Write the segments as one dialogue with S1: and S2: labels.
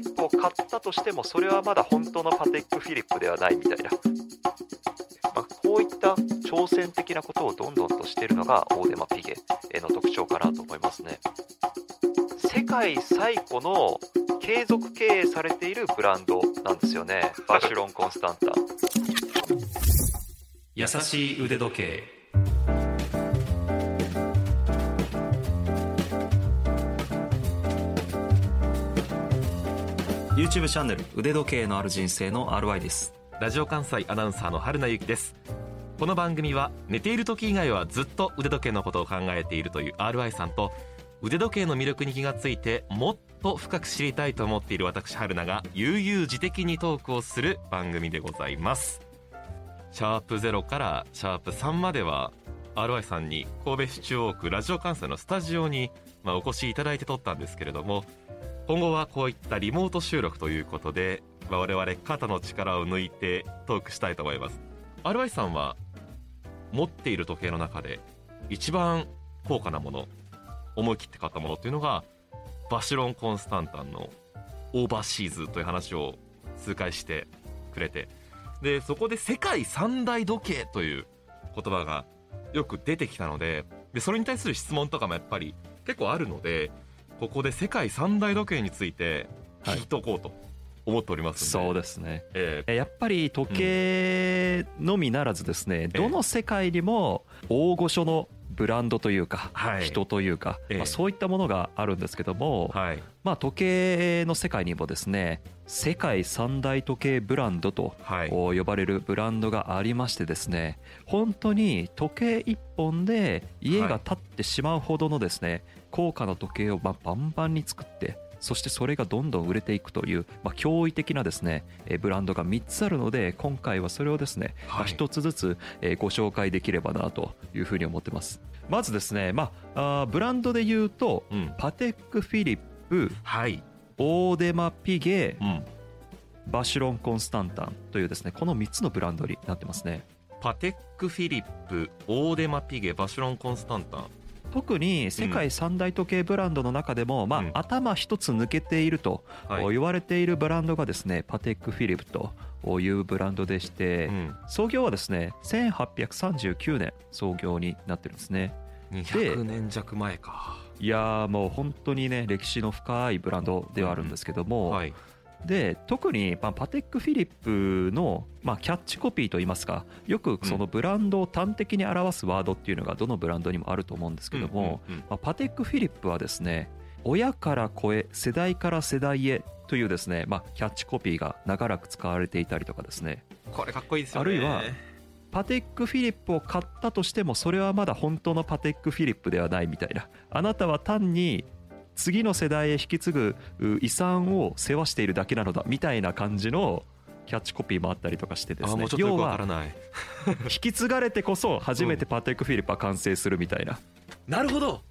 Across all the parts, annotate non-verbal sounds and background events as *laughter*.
S1: リップを買ったとしてもそれはまだ本当のパテックフィリップではないみたいな、まあ、こういった挑戦的なことをどんどんとしているのがオーデマピゲの特徴かなと思いますね。世界最古の継続経営されているブランドなんですよね。バシュロン・コンスタンタ。
S2: 優しい腕時計。YouTube チャンネル腕時計のある人生の RY です。
S3: ラジオ関西アナウンサーの春名由紀です。この番組は寝ている時以外はずっと腕時計のことを考えているという RY さんと腕時計の魅力に気がついてもっと深く知りたいと思っている私春菜が悠々自適にトークをする番組でございます。シャープ0からシャープ3までは RY さんに神戸市中央区ラジオ関西のスタジオに、まあ、お越しいただいて撮ったんですけれども今後はこういったリモート収録ということで、我々肩の力を抜いてトークしたいと思います。RY さんは持っている時計の中で一番高価なもの思い切って買ったものっていうのがバシロン・コンスタンタンのオーバーシーズという話を数回してくれてでそこで世界三大時計という言葉がよく出てきたのででそれに対する質問とかもやっぱり結構あるのでここで世界三大時計について聞いとこうと思っております
S2: はい、そうですね、えー、やっぱり時計のみならずですね、うん、どの世界にも大御所のブランドというか、はい、人というか、まあ、そういったものがあるんですけども、はい、まあ、時計の世界にもですね世界三大時計ブランドと呼ばれるブランドがありましてですね本当に時計一本で家が建ってしまうほどのですね高価な時計をまバンバンに作ってそしてそれがどんどん売れていくという、まあ、驚異的なですねブランドが3つあるので今回はそれをですね、まあ、1つずつご紹介できればなというふうに思ってます。まずですね、まあ、ブランドで言うと、うん、パテックフィリップ、はい、オーデマピゲ、うん、バシュロン・コンスタンタンというですねこの3つのブランドになってますね。
S3: パテックフィリップオーデマピゲバシュロン・コンスタンタン
S2: 特に世界三大時計ブランドの中でも、まあ、頭一つ抜けていると言われているブランドがですねパテックフィリップというブランドでして、創業はですね1839年創業になってるんですね。
S3: 200年弱前か。
S2: いやもう本当にね歴史の深いブランドではあるんですけども、はいで特に、まあ、パテック・フィリップの、まあ、キャッチコピーといいますかよくそのブランドを端的に表すワードっていうのがどのブランドにもあると思うんですけども、まあ、パテック・フィリップはですね親から子へ世代から世代へというですね、まあ、キャッチコピーが長らく使われていたりとかですね。
S3: これかっこいいですよ
S2: ね。あるいはパテックフィリップを買ったとしてもそれはまだ本当のパテックフィリップではないみたいな。あなたは単に次の世代へ引き継ぐ遺産を世話しているだけなのだみたいな感じのキャッチコピーもあったりとかしてですね。
S3: 要は *laughs*
S2: 引き継がれてこそ初めてパテックフィリップは完成するみたいな、
S3: うん、なるほど。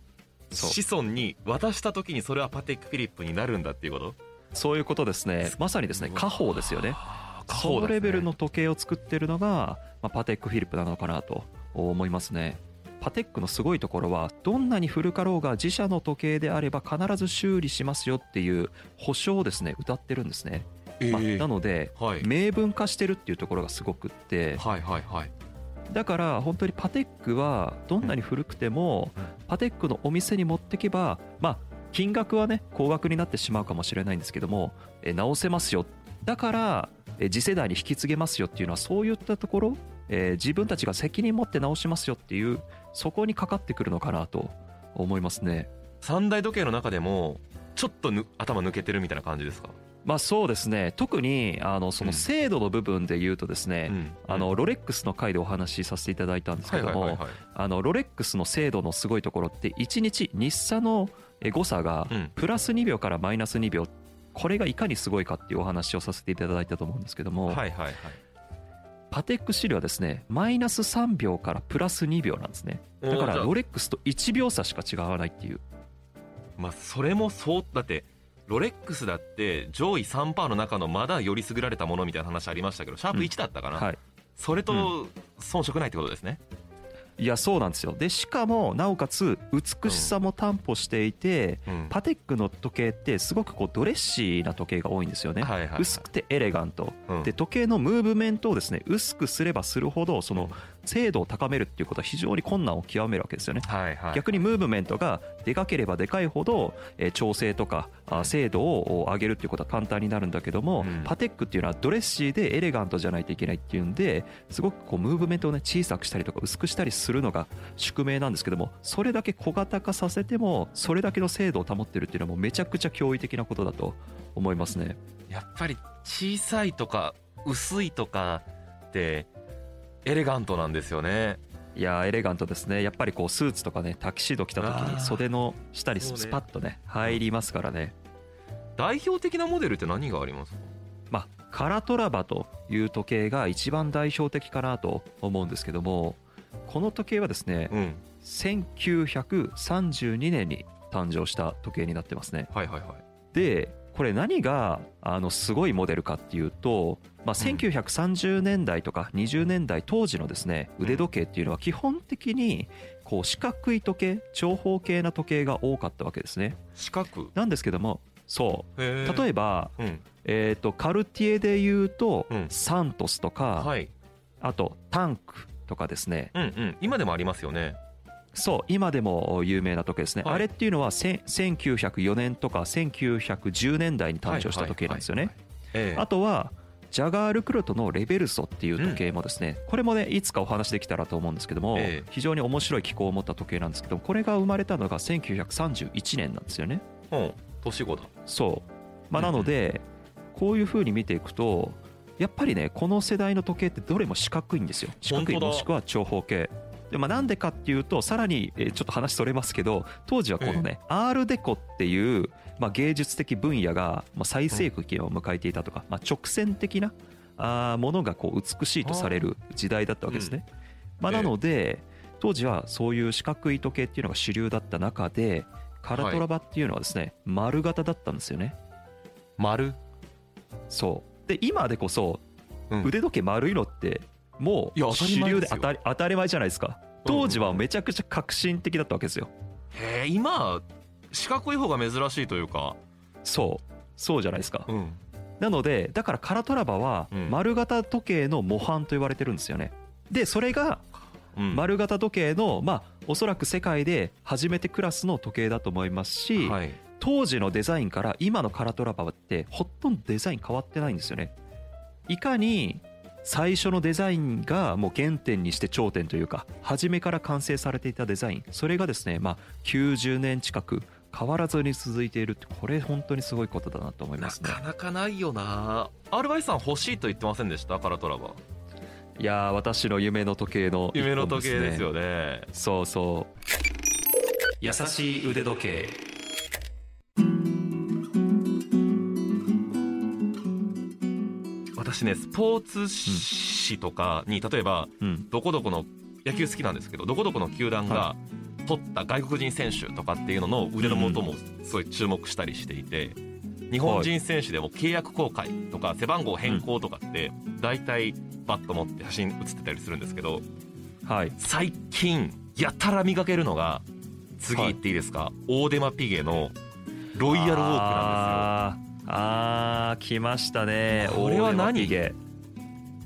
S3: 子孫に渡した時にそれはパテックフィリップになるんだっていうこと？
S2: そういうことですね。まさにですね家宝ですよね。そのレベルの時計を作ってるのが、まあ、パテックフィリップなのかなと思いますねパテックのすごいところはどんなに古かろうが自社の時計であれば必ず修理しますよっていう保証をですね歌ってるんですね、えー、まあ、なので、はい、明文化してるっていうところがすごくって、はいはいはい、だから本当にパテックはどんなに古くてもパテックのお店に持ってけばまあ金額はね高額になってしまうかもしれないんですけども直せますよ。だから次世代に引き継げますよっていうのはそういったところえー、自分たちが責任持って直しますよっていうそこにかかってくるのかなと思いますね。
S3: 三大時計の中でもちょっと頭抜けてるみたいな感じですか？
S2: まあそうですね。特にあのその精度の部分で言うとですね、うん。あのロレックスの回でお話しさせていただいたんですけどもあのロレックスの精度のすごいところって1日日差の誤差がプラス2秒からマイナス2秒これがいかにすごいかっていうお話をさせていただいたと思うんですけども、はいはいはい、パテック資料はですねマイナス3秒からプラス2秒なんですね。だからロレックスと1秒差しか違わないっていう。
S3: まあそれもそうだってロレックスだって上位3%の中のまだより優れられたものみたいな話ありましたけどシャープ1だったかな、うんはい、それと遜色ないってことですね、
S2: いやそうなんですよ。でしかもなおかつ美しさも担保していて、うん、パテックの時計ってすごくこうドレッシーな時計が多いんですよね、はいはいはい、薄くてエレガント、うん、で時計のムーブメントをですね薄くすればするほどその精度を高めるっていうことは非常に困難を極めるわけですよね、はいはい、逆にムーブメントがでかければでかいほど、え調整とか精度を上げるっていうことは簡単になるんだけども、うん、パテックっていうのはドレッシーでエレガントじゃないといけないっていうんですごくこうムーブメントをね小さくしたりとか薄くしたりするのが宿命なんですけどもそれだけ小型化させてもそれだけの精度を保ってるっていうのはもうめちゃくちゃ驚異的なことだと思いますね。
S3: やっぱり小さいとか薄いとかってエレガントなんですよね。
S2: いやエレガントですね。やっぱりこうスーツとかねタキシード着た時に袖の下にスパッとね入りますからね。
S3: 代表的なモデルって何がありますか？
S2: まあカラトラバという時計が一番代表的かなと思うんですけどもこの時計はですね、うん、1932年に誕生した時計になってますね。
S3: はいはいはい、
S2: でこれ何があのすごいモデルかっていうと、まあ、1930年代とか20年代当時のですね腕時計っていうのは基本的にこう四角い時計長方形な時計が多かったわけですね。
S3: 四角？
S2: なんですけどもそう。例えば、うん、えー、とカルティエでいうと、うん、サントスとか、はい、あとタンクとかですね、
S3: うんうん、今でもありますよね
S2: そう今でも有名な時計ですね、はい、あれっていうのは1904年とか1910年代に誕生した時計なんですよね。あとはジャガールクルトのレベルソっていう時計もですね、これもねいつかお話できたらと思うんですけども、非常に面白い機構を持った時計なんですけどこれが生まれたのが1931年なんですよね。
S3: うん。年後だ。
S2: そう。まあなので、こういうふうに見ていくとやっぱりねこの世代の時計ってどれも四角いんですよ。四角いもしくは長方形で、まあ、なんでかっていうとさらにちょっと話それますけど当時はこのね、アールデコっていう、まあ、芸術的分野が最盛期を迎えていたとか、まあ、直線的なあものがこう美しいとされる時代だったわけですね。まあ、なので当時はそういう四角い時計っていうのが主流だった中でカラトラバっていうのはですね、丸型だったんですよね。
S3: 丸？
S2: そう。で今でこそ腕時計丸いのってもう主流で当たり当たり前じゃないですか。当時はめちゃくちゃ革新的だったわけですよ。
S3: へえ今四角い方が珍しいというか。
S2: そう。そうじゃないですか、うん、なのでだからカラトラバは丸型時計の模範と言われてるんですよね。でそれが丸型時計のまあおそらく世界で初めてクラスの時計だと思いますし、はい、当時のデザインから今のカラトラバってほとんどデザイン変わってないんですよね。いかに最初のデザインがもう原点にして頂点というか初めから完成されていたデザイン。それがですねまあ90年近く変わらずに続いているってこれ本当にすごいことだなと思います
S3: ね。なかなかないよな。RY さん欲しいと言ってませんでした？カラトラバ
S2: いや私の夢の時計の、
S3: ね、夢の時計ですよね。
S2: そうそう。優しい腕時計
S3: 私ねスポーツ紙とかに例えば、どこどこの野球好きなんですけどどこどこの球団が取った外国人選手とかっていうのの腕の元もすごい注目したりしていて。日本人選手でも契約更改とか背番号変更とかって大体バッと持って写真写ってたりするんですけど、はい、最近やたら見かけるのが次言っていいですか、はい、オーデマピゲのロイヤルウォークなんですよ。
S2: あー来ましたね。
S3: これは何？い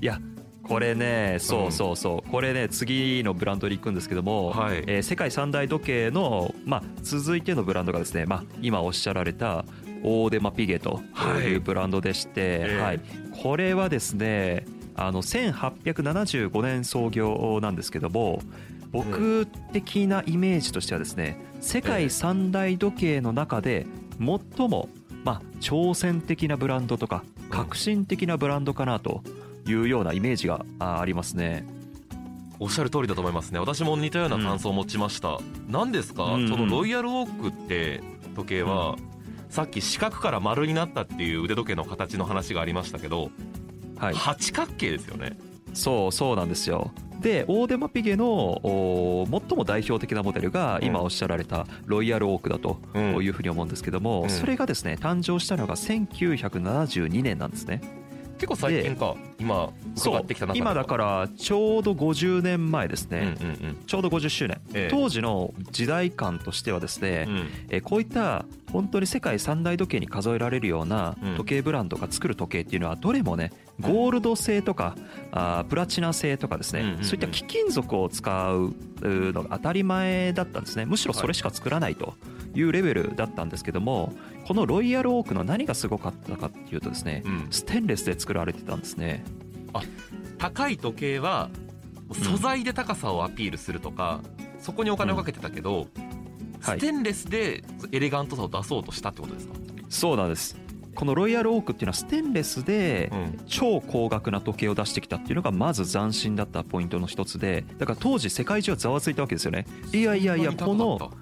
S2: やこれねそうそうそう、これね次のブランドに行くんですけども、はい、えー、世界三大時計の、まあ、続いてのブランドがですね、まあ、今おっしゃられたオーデマピゲとい。うブランドでして、はいはい、これはですねあの1875年創業なんですけども僕的なイメージとしてはですね世界三大時計の中で最もまあ、挑戦的なブランドとか革新的なブランドかなというようなイメージがありますね。
S3: おっしゃる通りだと思いますね。私も似たような感想を持ちました。何、うん、ですか、うんうん、そのロイヤルウォークって時計は、うん、さっき四角から丸になったっていう腕時計の形の話がありましたけど、はい、八角形ですよね。
S2: そうそうなんですよでオーデマピゲの最も代表的なモデルが今おっしゃられたロイヤルオークだというふうに思うんですけども、それがですね誕生したのが1972年なんですね
S3: 結構最近か。今伺ってきた中
S2: 今だからちょうど50年前ですね、うんうんうん、ちょうど50周年、ええ、当時の時代感としてはですね、うん、えこういった本当に世界三大時計に数えられるような時計ブランドが作る時計っていうのはどれもねゴールド製とかあプラチナ製とかですね、うんうんうん、そういった貴金属を使うのが当たり前だったんですね。むしろそれしか作らないと。いうレベルだったんですけどもこのロイヤルオークの何がすごかったかっていうとですね、うん、ステンレスで作られてたんですね。
S3: あ高い時計は素材で高さをアピールするとか、うん、そこにお金をかけてたけど、うん。ステンレスでエレガントさを出そうとしたってことですか？
S2: そうなんです。このロイヤルオークっていうのはステンレスで超高額な時計を出してきたっていうのがまず斬新だったポイントの一つでだから当時世界中はざわついたわけですよね。いやいやいやこの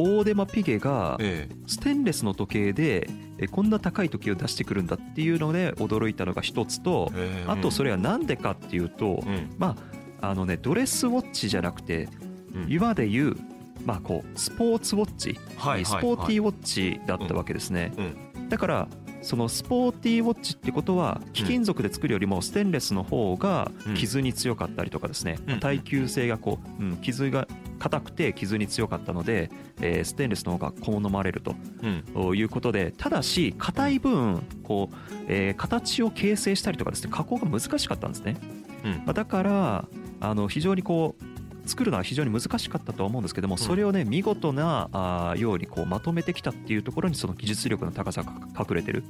S2: オーデマピゲがステンレスの時計でこんな高い時計を出してくるんだっていうので驚いたのが一つとあとそれは何でかっていうとまああのねドレスウォッチじゃなくて今で言うまあこうスポーツウォッチ。スポーティーウォッチだったわけですね。だからそのスポーティーウォッチってことは貴金属で作るよりもステンレスの方が傷に強かったりとかですね。耐久性がこう、うん、傷が硬くて傷に強かったので、えー、ステンレスの方が好まれると。いうことでただし硬い分こう、えー、形を形成したりとかですね加工が難しかったんですね、うん、だからあの非常にこう作るのは非常に難しかったと思うんですけどもそれをね見事なあようにこうまとめてきたっていうところにその技術力の高さが隠れてる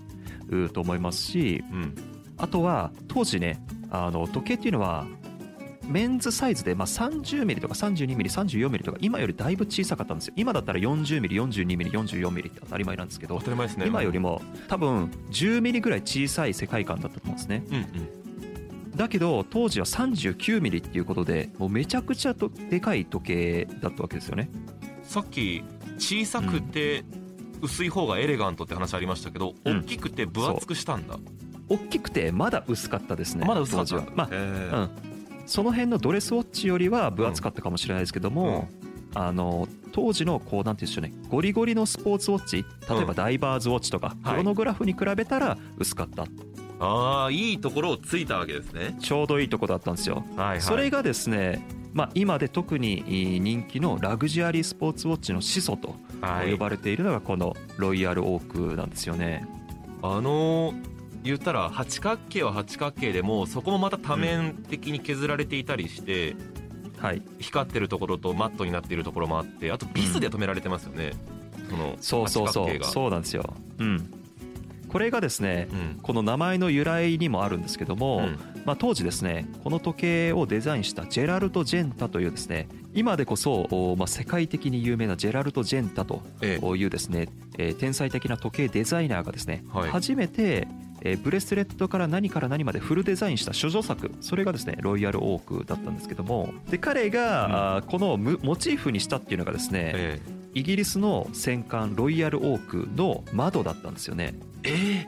S2: と思いますし、うん、あとは当時ねあの時計っていうのはメンズサイズでまあ 30mm とか 32mm、34mm とか今よりだいぶ小さかったんですよ。今だったら 40mm、42mm、44mm って当たり前なんですけど、今よりも多分 10mm ぐらい小さい世界観だったと思うんですね。うんうん。だけど当時は39ミリっていうことでもうめちゃくちゃとでかい時計だったわけですよね。
S3: さっき小さくて薄い方がエレガントって話ありましたけど、うん、大きくて分厚くしたんだ、
S2: 大きくてまだ薄かったですね
S3: まだ薄かった。
S2: まあ、うん、その辺のドレスウォッチよりは分厚かったかもしれないですけども、うん、あの当時のこうなんていうんでしょうね。ゴリゴリのスポーツウォッチ例えばダイバーズウォッチとか、クロノグラフに比べたら薄かった。
S3: ああいいところをついたわけですね。
S2: ちょうどいいとこだったんですよ、はいはい、それがですねまあ、今で特に人気のラグジュアリースポーツウォッチの始祖と呼ばれているのがこのロイヤルオークなんですよね。
S3: あのー、言ったら八角形は八角形でもそこもまた多面的に削られていたりして、うん、はい、光ってるところとマットになっているところもあってあとビスで止められてますよね、
S2: うん、そのそうそうそう。そうなんですよ。うん。これがですね、うん、この名前の由来にもあるんですけども、うん、まあ、当時ですねこの時計をデザインしたジェラルト・ジェンタというですね今でこそ、まあ、世界的に有名なジェラルト・ジェンタというですね、ええ天才的な時計デザイナーがですね、はい、初めてえブレスレットから何から何までフルデザインした処女作それがですねロイヤルオークだったんですけどもで彼が、うん、このモチーフにしたっていうのがですね、ええイギリスの戦艦ロイヤルオークの窓だったんですよね。
S3: えー、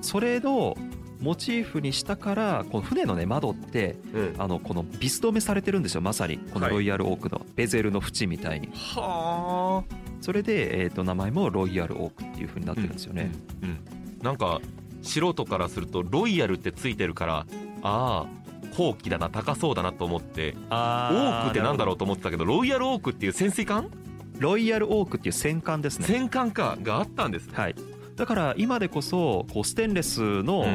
S2: それのモチーフにしたからこの船のね窓って、うん、あのこのビス止めされてるんですよまさにこのロイヤルオークのベゼルの縁みたいに。
S3: はあ。
S2: それで、えー、と名前もロイヤルオークっていうふうになってるんですよね。
S3: うん、うん、なんか素人からするとロイヤルってついてるからああ高貴だな高そうだなと思ってオークってなんだろうと思ってたけどロイヤルオークっていう潜水艦
S2: ロイヤルオークっていう戦艦ですね。
S3: 戦艦かがあったんですね。
S2: はい。だから今でこそこうステンレスの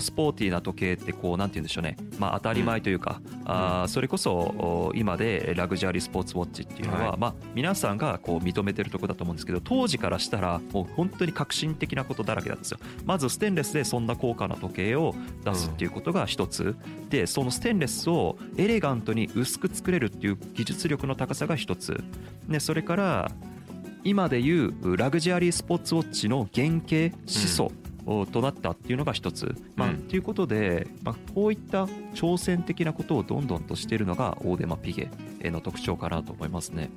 S2: スポーティーな時計ってこうなんて言うんでしょうね、まあ、当たり前というか、うん、あそれこそ今でラグジュアリースポーツウォッチっていうのは、はい、まあ、皆さんがこう認めてるとこだと思うんですけど当時からしたらもう本当に革新的なことだらけなんですよ。まずステンレスでそんな高価な時計を出すっていうことが一つ、うん、でそのステンレスをエレガントに薄く作れるっていう技術力の高さが一つ。でそれから今でいうラグジュアリースポーツウォッチの原型始祖、となったっていうのが一つ。まあ、ということで、まあ、こういった挑戦的なことをどんどんとしているのがオーデマピゲの特徴かなと思いますね。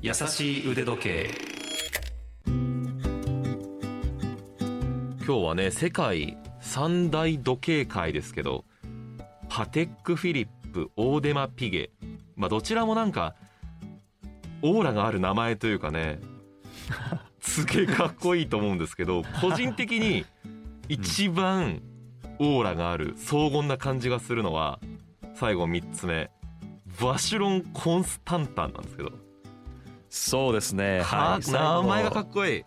S2: 優しい腕時計
S3: 今日はね世界三大時計界ですけどパテック・フィリップオーデマ・ピゲ、まあ、どちらもなんかオーラがある名前というかねすげえかっこいいと思うんですけど個人的に一番オーラがある荘厳な感じがするのは最後3つ目。バシュロン・コンスタンタンなんですけど。
S2: そうですね。
S3: はい。名前がかっこいい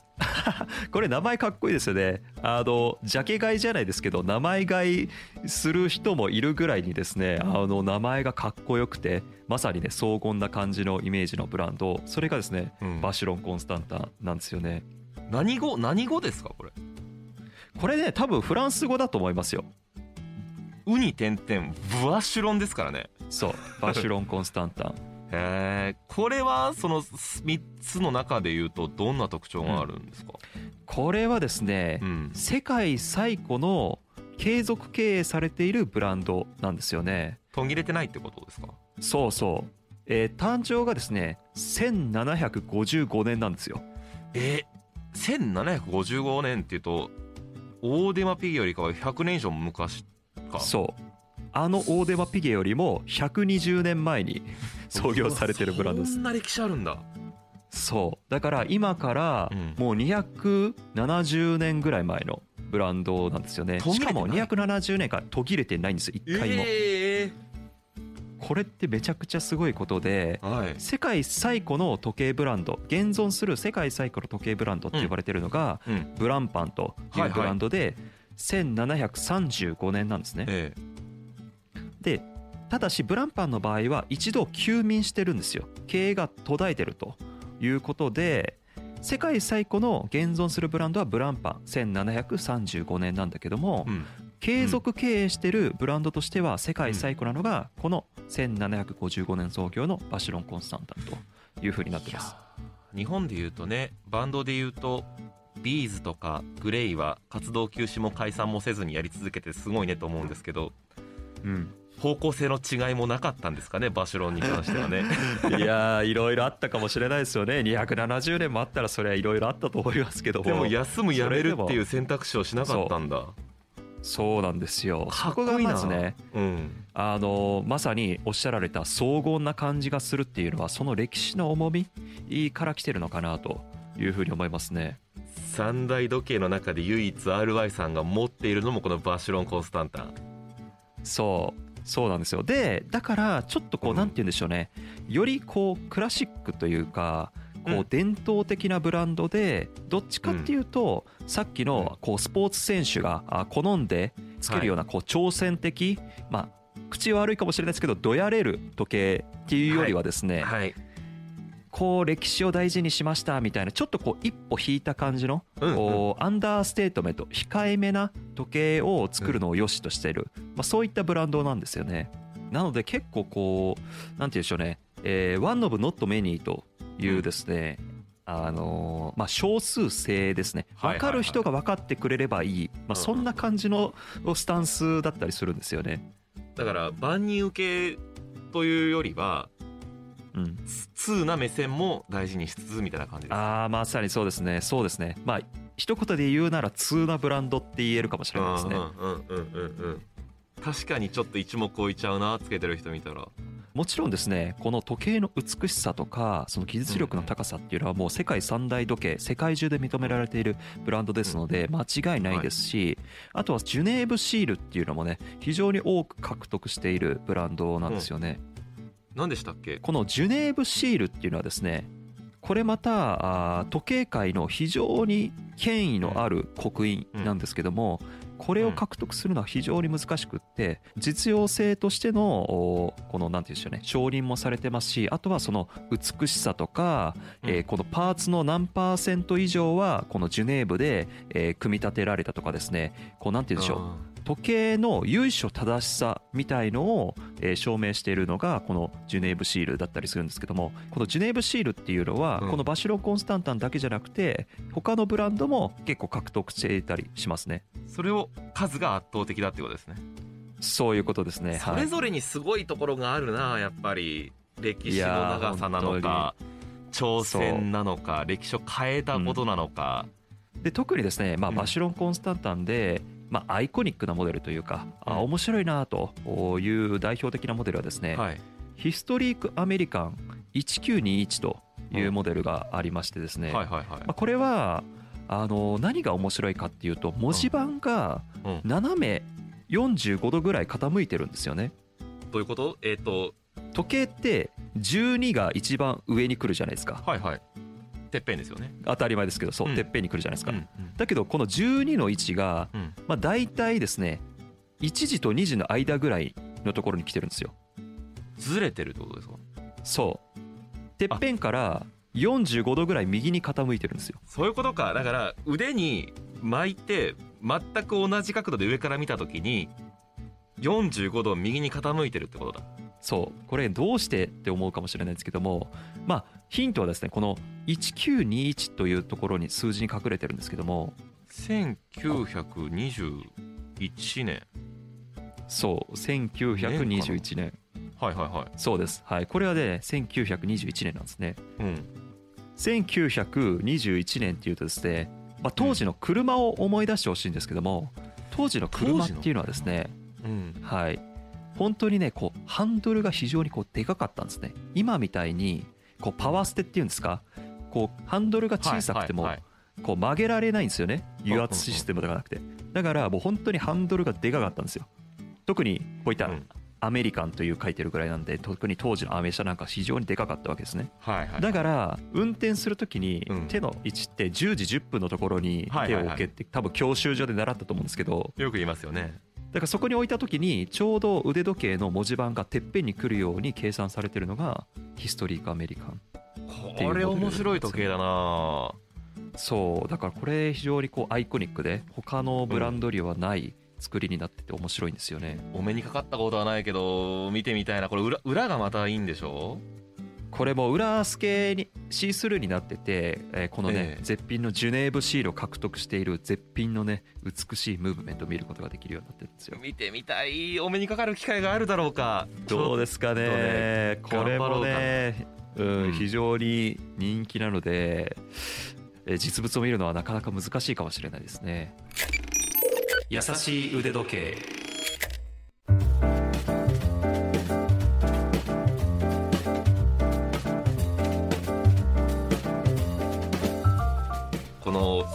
S2: これ名前かっこいいですよね。あのジャケ買いじゃないですけど名前買いする人もいるぐらいにですねあの名前がかっこよくてまさにね荘厳な感じのイメージのブランド。それがですね、うん、バシュロン・コンスタンタンなんですよね。
S3: 何語何語ですかこれ？
S2: これね多分フランス語だと思いますよ。
S3: ウニ点々バシュロンですからね。
S2: そうバシュロン・コンスタンタン
S3: へえこれはその3つの中でいうとどんな特徴があるんですか、
S2: うん、これはですね、うん、世界最古の継続経営されているブランドなんですよね。
S3: 途切れてないってことですか？
S2: そうそう、えー、誕生がですね1755年なんですよ。
S3: えー、1755年っていうとオーデマピゲよりかは100年以上昔か。
S2: そうあのオーデマピゲよりも120年前に創業されてるブランドです。
S3: そんな歴史あるんだ。
S2: そう。だから今からもう270年ぐらい前のブランドなんですよね。しかも270年間途切れてないんです一回も、えー、これってめちゃくちゃすごいことで、はい、世界最古の時計ブランド現存する世界最古の時計ブランドって呼ばれてるのが、うん、ブランパンというブランドで、1735年なんですね、えー、でただしブランパンの場合は一度休眠してるんですよ。経営が途絶えてるということで世界最古の現存するブランドはブランパン1735年なんだけども、うん、継続経営してるブランドとしては世界最古なのがこの1755年創業のバシロン・コンスタンタンというふうになってます。
S3: 日本でいうとねバンドでいうとビーズとかグレイは活動休止も解散もせずにやり続けてすごいねと思うんですけど、うん、方向性の違いもなかったんですかねバシュロンに関してはね。*laughs*
S2: いやいろいろあったかもしれないですよね。270年もあったらそれはいろいろあったと思いますけども。
S3: でも休むやめるっていう選択肢をしなかったんだ。
S2: そうなんですよ。そこがまずね、うん、あのまさにおっしゃられた荘厳な感じがするっていうのはその歴史の重みから来てるのかなというふうに思いますね。
S3: 三大時計の中で唯一 RY さんが持っているのもこのバシュロン・コンスタンタン
S2: そうそうなんですよ。でだからちょっとこうなんて言うんでしょうね。よりこうクラシックというかこう伝統的なブランドでどっちかっていうとさっきのこうスポーツ選手が好んでつけるようなこう挑戦的まあ口悪いかもしれないですけどどやれる時計っていうよりはですね、はいこう歴史を大事にしましたみたいなちょっとこう一歩引いた感じのこうアンダーステートメント控えめな時計を作るのを良しとしている、まあ、そういったブランドなんですよね。なので結構こうなんて言うんでしょうね、えー、One of Not Many というですね、あのまあ、少数制ですね。分かる人が分かってくれればいい、まあ、そんな感じのスタンスだったりするんですよね。
S3: だから万人受けというよりはうん、通な目線も大事にしつつみたいな感じです
S2: ああまさにそうですね。そうですね。まあ一言で言うなら通なブランドって言えるかもしれないですね。うんうんうんうん。
S3: うん確かにちょっと一目置いちゃうなつけてる人見たら。
S2: もちろんですねこの時計の美しさとかその技術力の高さっていうのはもう世界三大時計世界中で認められているブランドですので間違いないですしあとはジュネーブシールっていうのもね非常に多く獲得しているブランドなんですよね、
S3: 何でしたっけ？
S2: このジュネーブシールっていうのはですねこれまた時計界の非常に権威のある刻印なんですけども、これを獲得するのは非常に難しくって実用性としてのこの何て言うんでしょうね承認もされてますしあとはその美しさとか、えこのパーツの何パーセント以上はこのジュネーブで、え組み立てられたとかですねこう何て言うんでしょう時計の由緒正しさみたいのを、え証明しているのがこのジュネーブシールだったりするんですけどもこのジュネーブシールっていうのは、このバシロン・コンスタンタンだけじゃなくて他のブランドも結構獲得していたりしますね。
S3: それを数が圧倒的だってことですね。
S2: そういうことですね。
S3: それぞれにすごいところがあるなやっぱり。歴史の長さなのか挑戦なのか歴史を変えたことなのか、
S2: うん、で特にですね、まあ、バシロン・コンスタンタンで、まあ、アイコニックなモデルというか、あ面白いなという代表的なモデルはですね、はい、ヒストリークアメリカン1921というモデルがありましてですね、これはあの何が面白いかっていうと文字盤が斜め45度ぐらい傾いてるんですよね。
S3: どういうこと？えっ、ー、と。
S2: 時計って12が一番上に来るじゃないですか。
S3: はいはいてっぺんですよね。
S2: 当たり前ですけどそう、
S3: うん。
S2: てっぺんに来るじゃないですか、
S3: うんうん。
S2: だけどこの12の位置が、
S3: うん
S2: まあ、大体ですね1時と2時の間ぐらいのところに来てるんですよ。
S3: ずれてるってことですか？
S2: そう。てっぺんから45度ぐらい右に傾いてるんですよ。
S3: そういうことか。だから腕に巻いて全く同じ角度で上から見た時に45度右に傾いてるってことだ
S2: そうこれどうしてって思うかもしれないですけどもまあヒントはですねこの1921というところに数字に隠れてるんですけども
S3: 1921年。
S2: そう1921年。
S3: はいはいはい。
S2: そうです。はいこれはね1921年なんですね。
S3: うん。
S2: 1921年っていうとですね、まあ、当時の車を思い出してほしいんですけども当時の車っていうのはですね
S3: うん。
S2: はい本当にねこうハンドルが非常にこうでかかったんですね。今みたいにこうパワーステっていうんですか？こうハンドルが小さくてもこう曲げられないんですよね。油圧システムではなくて。だからもう本当にハンドルがでかかったんですよ。特にこういった
S3: うん。
S2: アメリカンという書いてるぐらいなんで特に当時のアメ車なんか非常にでかかったわけですね。
S3: はいはい
S2: だから運転するときに
S3: うん。
S2: 手の位置って10時10分のところに手を置けって多分教習所で習ったと思うんですけど。
S3: よく言いますよね
S2: だからそこに置いた時にちょうど腕時計の文字盤がてっぺんに来るように計算されてるのがヒストリークアメリカン
S3: これ面白い時計だな。
S2: そうだからこれ非常にこうアイコニックで他のブランドにはない作りになってて面白いんですよね。
S3: お目にかかったことはないけど見てみたいな。これ裏裏がまたいいんでしょ？
S2: これも裏スケにシースルーになってて、えーこのね、
S3: ええ。
S2: 絶品のジュネーブシールを獲得している絶品のね美しいムーブメントを見ることができるようになってるんですよ。
S3: 見てみたい。お目にかかる機会があるだろうか。
S2: どうですかね。
S3: ね
S2: これもね、うん
S3: うん。
S2: 非常に人気なのでえー実物を見るのはなかなか難しいかもしれないですね。優しい腕時計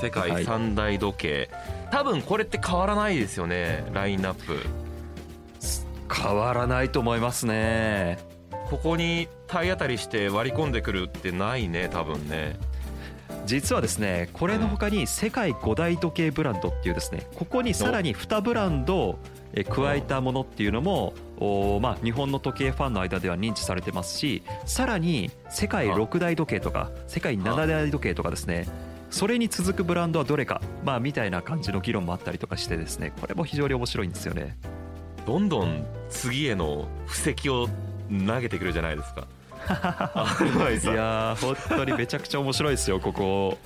S3: 世界三大時計、多分これって変わらないですよねラインナップ。
S2: 変わらないと思いますね。
S3: ここに体当たりして割り込んでくるってないね多分ね。
S2: 実はですねこれの他に世界5大時計ブランドっていうですねここにさらに2ブランドえ加えたものっていうのもおまあ日本の時計ファンの間では認知されてますしさらに世界6大時計とか世界7大時計とかですねそれに続くブランドはどれか。まあみたいな感じの議論もあったりとかしてですね。これも非常に面白いんですよね。
S3: どんどん次への布石を投げてくるじゃないですか。*laughs*
S2: いやー本当にめちゃくちゃ面白いですよここ。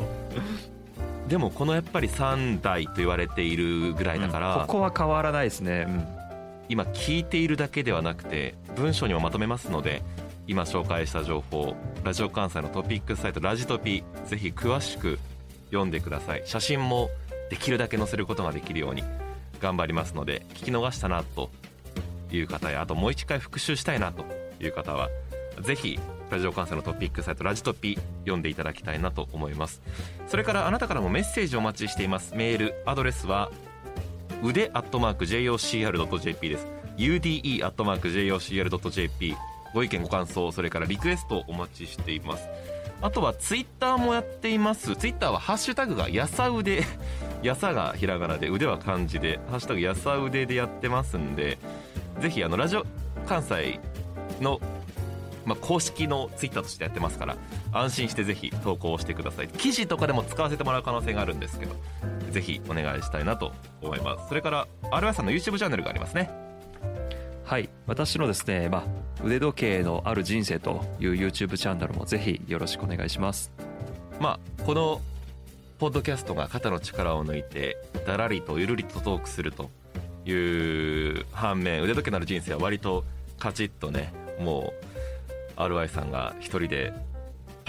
S3: でもこのやっぱり3代と言われているぐらいだから、
S2: ここは変わらないですね、うん。
S3: 今聞いているだけではなくて文章にもまとめますので今紹介した情報ラジオ関西のトピックスサイトラジトピぜひ詳しく読んでください。写真もできるだけ載せることができるように頑張りますので聞き逃したなという方やあともう一回復習したいなという方はぜひラジオ関西のトピックサイトラジトピ読んでいただきたいなと思います。それからあなたからもメッセージをお待ちしています。メールアドレスは腕アットマーク JOCR.jp です。UDE アットマーク JOCR.jp ご意見ご感想それからリクエストをお待ちしています。あとはツイッターもやっています。ツイッターはハッシュタグがやさ腕 *laughs* やさがひらがなで腕は漢字でハッシュタグやさ腕でやってますんでぜひあのラジオ関西のまあ、公式のツイッターとしてやってますから安心してぜひ投稿してください。記事とかでも使わせてもらう可能性があるんですけどぜひお願いしたいなと思います。それから RY さんの YouTube チャンネルがありますね。
S2: はい。私のですね、まあ、腕時計のある人生という YouTube チャンネルもぜひよろしくお願いします。
S3: まあこのポッドキャストが肩の力を抜いてだらりとゆるりとトークするという反面腕時計のある人生は割とカチッとねもう RY さんが一人で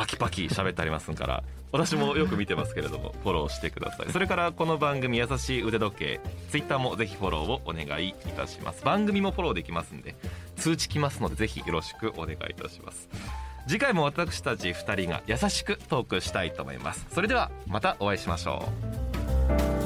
S3: パキパキ喋ってありますから私もよく見てますけれどもフォローしてください。それからこの番組「優しい腕時計」Twitter もぜひフォローをお願いいたします。番組もフォローできますんで通知来ますのでぜひよろしくお願いいたします。次回も私たち2人が優しくトークしたいと思います。それではまたお会いしましょう。